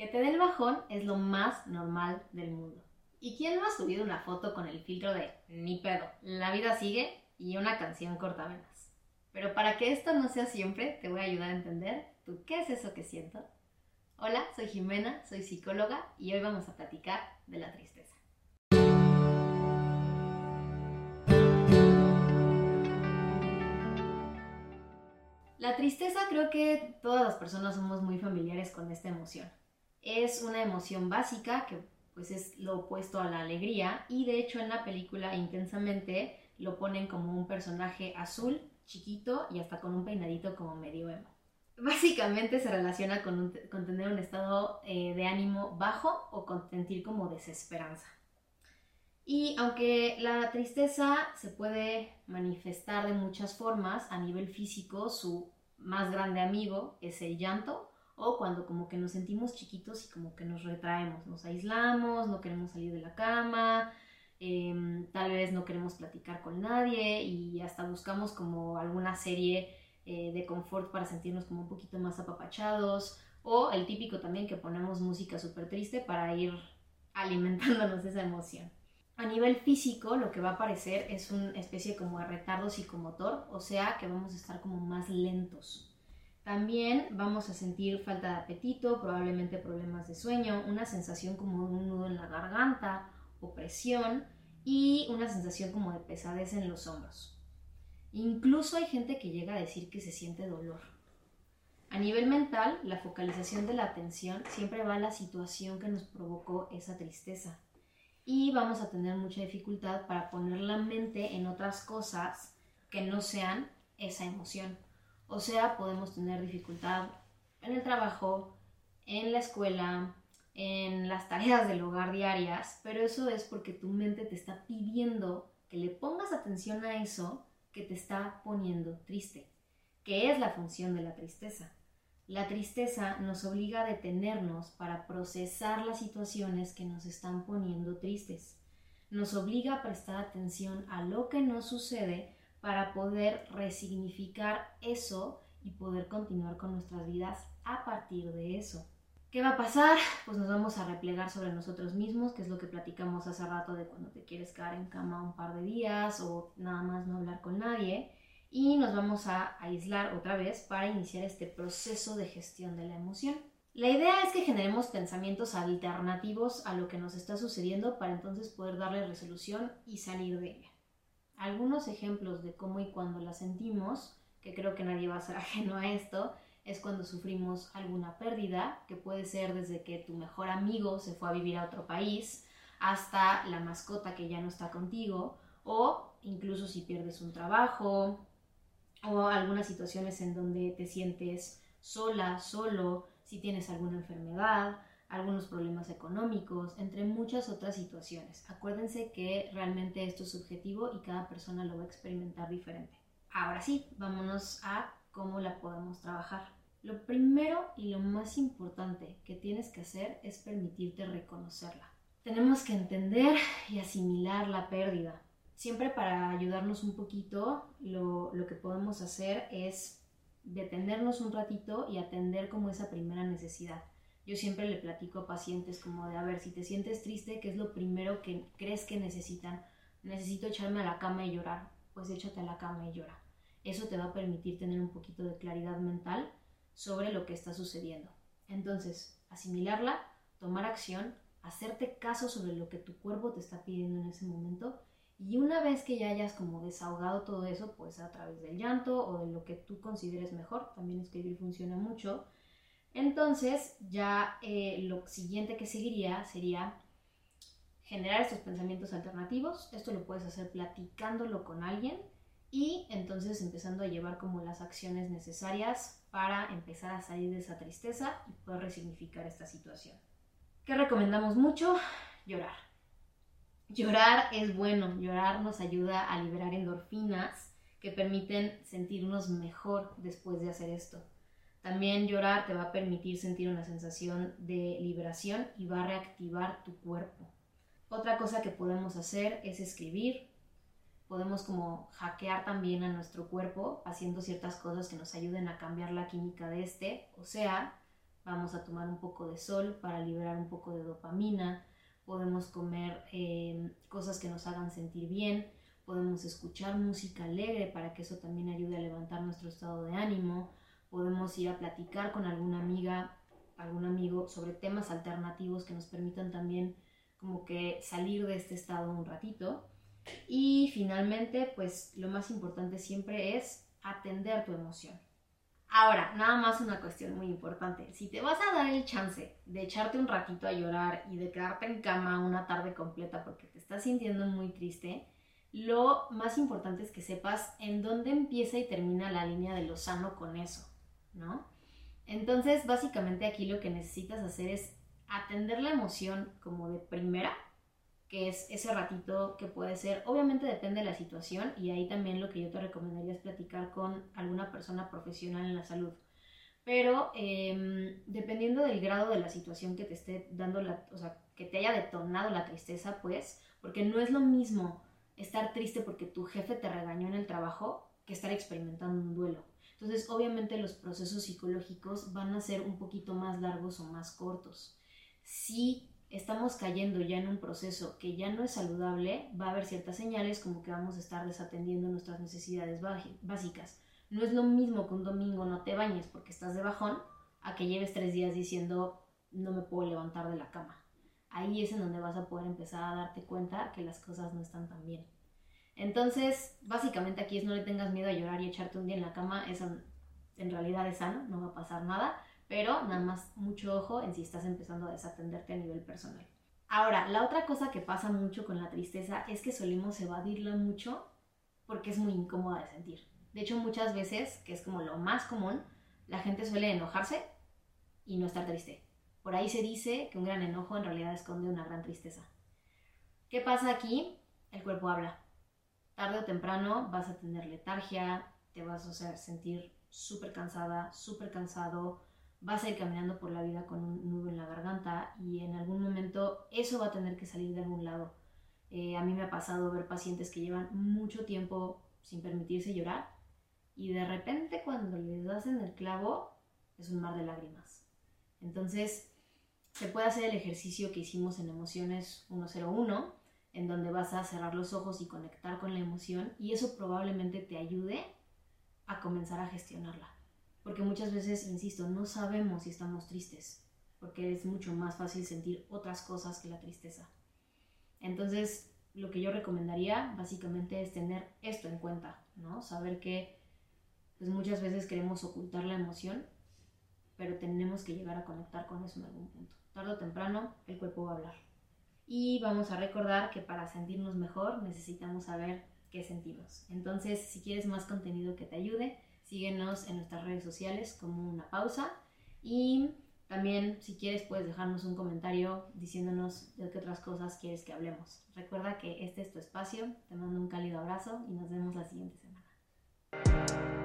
Que te dé el bajón es lo más normal del mundo. ¿Y quién no ha subido una foto con el filtro de ni pedo, la vida sigue y una canción cortavenas? Pero para que esto no sea siempre, te voy a ayudar a entender tú qué es eso que siento. Hola, soy Jimena, soy psicóloga y hoy vamos a platicar de la tristeza. La tristeza creo que todas las personas somos muy familiares con esta emoción. Es una emoción básica que pues es lo opuesto a la alegría y de hecho en la película intensamente lo ponen como un personaje azul, chiquito y hasta con un peinadito como medio emo. Básicamente se relaciona con, tener un estado eh, de ánimo bajo o con sentir como desesperanza. Y aunque la tristeza se puede manifestar de muchas formas, a nivel físico su más grande amigo es el llanto o cuando como que nos sentimos chiquitos y como que nos retraemos, nos aislamos, no queremos salir de la cama, em, tal vez no queremos platicar con nadie y hasta buscamos como alguna serie eh, de confort para sentirnos como un poquito más apapachados o el típico también que ponemos música súper triste para ir alimentándonos esa emoción. A nivel físico, lo que va a aparecer es una especie como de retardo psicomotor, o sea que vamos a estar como más lentos. También vamos a sentir falta de apetito, probablemente problemas de sueño, una sensación como de un nudo en la garganta, opresión y una sensación como de pesadez en los hombros. Incluso hay gente que llega a decir que se siente dolor. A nivel mental, la focalización de la atención siempre va a la situación que nos provocó esa tristeza y vamos a tener mucha dificultad para poner la mente en otras cosas que no sean esa emoción. O sea, podemos tener dificultad en el trabajo, en la escuela, en las tareas del hogar diarias, pero eso es porque tu mente te está pidiendo que le pongas atención a eso que te está poniendo triste, que es la función de la tristeza. La tristeza nos obliga a detenernos para procesar las situaciones que nos están poniendo tristes. Nos obliga a prestar atención a lo que nos sucede para poder resignificar eso y poder continuar con nuestras vidas a partir de eso. ¿Qué va a pasar? Pues nos vamos a replegar sobre nosotros mismos, que es lo que platicamos hace rato de cuando te quieres quedar en cama un par de días o nada más no hablar con nadie y nos vamos a aislar otra vez para iniciar este proceso de gestión de la emoción. La idea es que generemos pensamientos alternativos a lo que nos está sucediendo para entonces poder darle resolución y salir de ella. Algunos ejemplos de cómo y cuándo la sentimos, que creo que nadie va a ser ajeno a esto, es cuando sufrimos alguna pérdida, que puede ser desde que tu mejor amigo se fue a vivir a otro país, hasta la mascota que ya no está contigo, o incluso si pierdes un trabajo, o algunas situaciones en donde te sientes sola, solo, si tienes alguna enfermedad, algunos problemas económicos, entre muchas otras situaciones. Acuérdense que realmente esto es subjetivo y cada persona lo va a experimentar diferente. Ahora sí, vámonos a cómo la podemos trabajar. Lo primero y lo más importante que tienes que hacer es permitirte reconocerla. Tenemos que entender y asimilar la pérdida, siempre para ayudarnos un poquito, lo, que podemos hacer es detenernos un ratito y atender como esa primera necesidad. Yo siempre le platico a pacientes como de, a ver, si te sientes triste, ¿qué es lo primero que crees que necesitan? Necesito echarme a la cama y llorar. Pues échate a la cama y llora. Eso te va a permitir tener un poquito de claridad mental sobre lo que está sucediendo. Entonces, asimilarla, tomar acción, hacerte caso sobre lo que tu cuerpo te está pidiendo en ese momento y una vez que ya hayas como desahogado todo eso, pues a través del llanto o de lo que tú consideres mejor, también escribir funciona mucho, entonces ya eh, lo siguiente que seguiría sería generar estos pensamientos alternativos. Esto lo puedes hacer platicándolo con alguien y entonces empezando a llevar como las acciones necesarias para empezar a salir de esa tristeza y poder resignificar esta situación. ¿Qué recomendamos mucho? Llorar Llorar es bueno, llorar nos ayuda a liberar endorfinas que permiten sentirnos mejor después de hacer esto. También llorar te va a permitir sentir una sensación de liberación y va a reactivar tu cuerpo. Otra cosa que podemos hacer es escribir. Podemos como hackear también a nuestro cuerpo haciendo ciertas cosas que nos ayuden a cambiar la química de este. O sea, vamos a tomar un poco de sol para liberar un poco de dopamina, podemos comer eh, cosas que nos hagan sentir bien, podemos escuchar música alegre para que eso también ayude a levantar nuestro estado de ánimo, podemos ir a platicar con alguna amiga, algún amigo sobre temas alternativos que nos permitan también como que salir de este estado un ratito. Y finalmente, pues lo más importante siempre es atender tu emoción. Ahora, nada más una cuestión muy importante. Si te vas a dar el chance de echarte un ratito a llorar y de quedarte en cama una tarde completa porque te estás sintiendo muy triste, lo más importante es que sepas en dónde empieza y termina la línea de lo sano con eso, ¿no? Entonces, básicamente aquí lo que necesitas hacer es atender la emoción como de primera, que es ese ratito que puede ser, obviamente depende de la situación y ahí también lo que yo te recomendaría es platicar con alguna persona profesional en la salud. Pero em, dependiendo del grado de la situación que te esté dando la, o sea, que te haya detonado la tristeza, pues, porque no es lo mismo estar triste porque tu jefe te regañó en el trabajo que estar experimentando un duelo. Entonces, obviamente los procesos psicológicos van a ser un poquito más largos o más cortos. Si estamos cayendo ya en un proceso que ya no es saludable, va a haber ciertas señales como que vamos a estar desatendiendo nuestras necesidades básicas. No es lo mismo que un domingo no te bañes porque estás de bajón a que lleves tres días diciendo no me puedo levantar de la cama. Ahí es en donde vas a poder empezar a darte cuenta que las cosas no están tan bien. Entonces, básicamente aquí es no le tengas miedo a llorar y echarte un día en la cama, eso en realidad es sano, no va a pasar nada pero nada más mucho ojo en si estás empezando a desatenderte a nivel personal. Ahora, la otra cosa que pasa mucho con la tristeza es que solemos evadirla mucho porque es muy incómoda de sentir. De hecho, muchas veces, que es como lo más común, la gente suele enojarse y no estar triste. Por ahí se dice que un gran enojo en realidad esconde una gran tristeza. ¿Qué pasa aquí? El cuerpo habla. Tarde o temprano vas a tener letargia, te vas a sentir súper cansada, súper cansado, vas a ir caminando por la vida con un nudo en la garganta y en algún momento eso va a tener que salir de algún lado. Eh, a mí me ha pasado ver pacientes que llevan mucho tiempo sin permitirse llorar y de repente cuando les das el clavo es un mar de lágrimas. Entonces se puede hacer el ejercicio que hicimos en Emociones 101, en donde vas a cerrar los ojos y conectar con la emoción y eso probablemente te ayude a comenzar a gestionarla. Porque muchas veces, insisto, no sabemos si estamos tristes, porque es mucho más fácil sentir otras cosas que la tristeza. Entonces, lo que yo recomendaría básicamente es tener esto en cuenta, ¿no? Saber que pues muchas veces queremos ocultar la emoción, pero tenemos que llegar a conectar con eso en algún punto. Tarde o temprano, el cuerpo va a hablar. Y vamos a recordar que para sentirnos mejor necesitamos saber qué sentimos. Entonces, si quieres más contenido que te ayude, Síguenos en nuestras redes sociales como una pausa y también si quieres puedes dejarnos un comentario diciéndonos de qué otras cosas quieres que hablemos. Recuerda que este es tu espacio, te mando un cálido abrazo y nos vemos la siguiente semana.